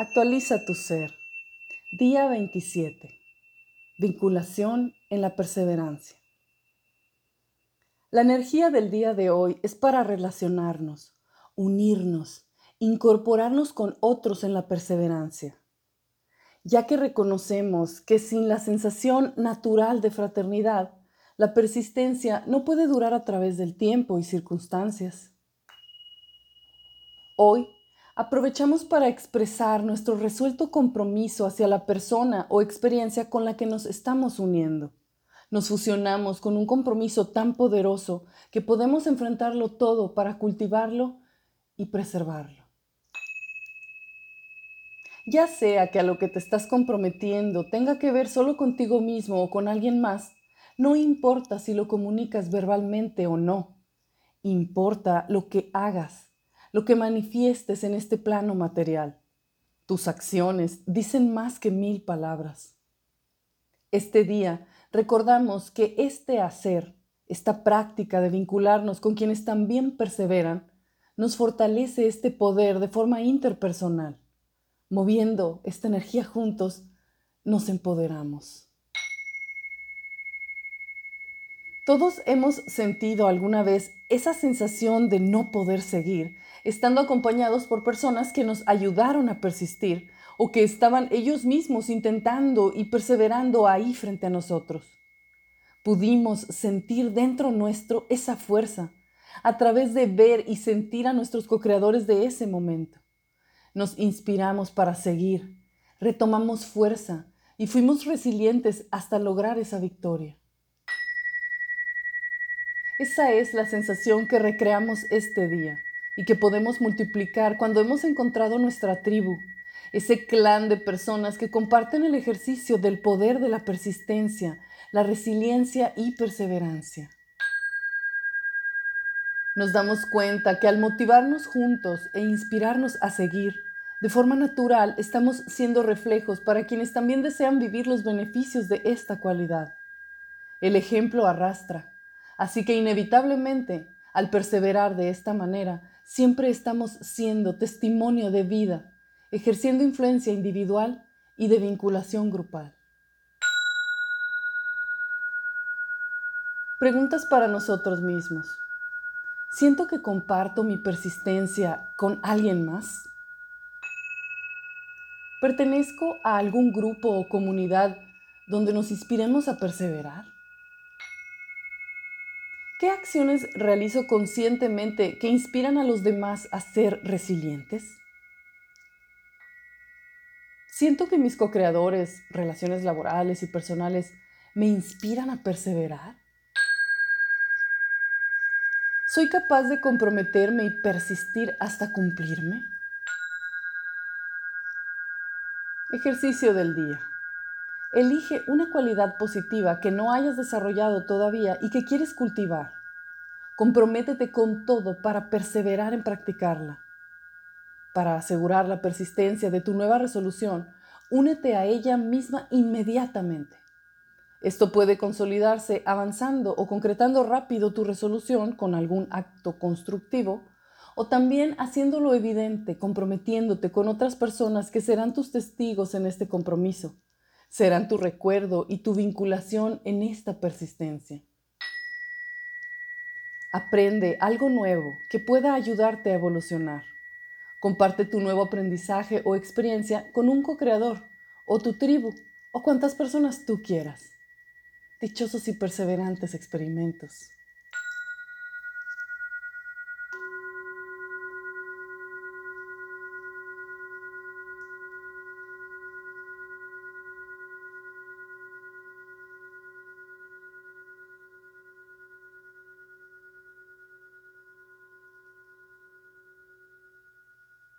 Actualiza tu ser. Día 27. Vinculación en la perseverancia. La energía del día de hoy es para relacionarnos, unirnos, incorporarnos con otros en la perseverancia, ya que reconocemos que sin la sensación natural de fraternidad, la persistencia no puede durar a través del tiempo y circunstancias. Hoy aprovechamos para expresar nuestro resuelto compromiso hacia la persona o experiencia con la que nos estamos uniendo. Nos fusionamos con un compromiso tan poderoso que podemos enfrentarlo todo para cultivarlo y preservarlo. Ya sea que a lo que te estás comprometiendo tenga que ver solo contigo mismo o con alguien más, no importa si lo comunicas verbalmente o no, importa lo que hagas lo que manifiestes en este plano material. Tus acciones dicen más que mil palabras. Este día recordamos que este hacer, esta práctica de vincularnos con quienes también perseveran, nos fortalece este poder de forma interpersonal. Moviendo esta energía juntos, nos empoderamos. Todos hemos sentido alguna vez esa sensación de no poder seguir, estando acompañados por personas que nos ayudaron a persistir o que estaban ellos mismos intentando y perseverando ahí frente a nosotros. Pudimos sentir dentro nuestro esa fuerza a través de ver y sentir a nuestros co-creadores de ese momento. Nos inspiramos para seguir, retomamos fuerza y fuimos resilientes hasta lograr esa victoria. Esa es la sensación que recreamos este día y que podemos multiplicar cuando hemos encontrado nuestra tribu, ese clan de personas que comparten el ejercicio del poder de la persistencia, la resiliencia y perseverancia. Nos damos cuenta que al motivarnos juntos e inspirarnos a seguir, de forma natural estamos siendo reflejos para quienes también desean vivir los beneficios de esta cualidad. El ejemplo arrastra Así que inevitablemente, al perseverar de esta manera, siempre estamos siendo testimonio de vida, ejerciendo influencia individual y de vinculación grupal. Preguntas para nosotros mismos. ¿Siento que comparto mi persistencia con alguien más? ¿Pertenezco a algún grupo o comunidad donde nos inspiremos a perseverar? ¿Qué acciones realizo conscientemente que inspiran a los demás a ser resilientes? Siento que mis co-creadores, relaciones laborales y personales me inspiran a perseverar. ¿Soy capaz de comprometerme y persistir hasta cumplirme? Ejercicio del día. Elige una cualidad positiva que no hayas desarrollado todavía y que quieres cultivar. Comprométete con todo para perseverar en practicarla. Para asegurar la persistencia de tu nueva resolución, únete a ella misma inmediatamente. Esto puede consolidarse avanzando o concretando rápido tu resolución con algún acto constructivo o también haciéndolo evidente, comprometiéndote con otras personas que serán tus testigos en este compromiso serán tu recuerdo y tu vinculación en esta persistencia. Aprende algo nuevo que pueda ayudarte a evolucionar. Comparte tu nuevo aprendizaje o experiencia con un co-creador o tu tribu o cuantas personas tú quieras. Dichosos y perseverantes experimentos.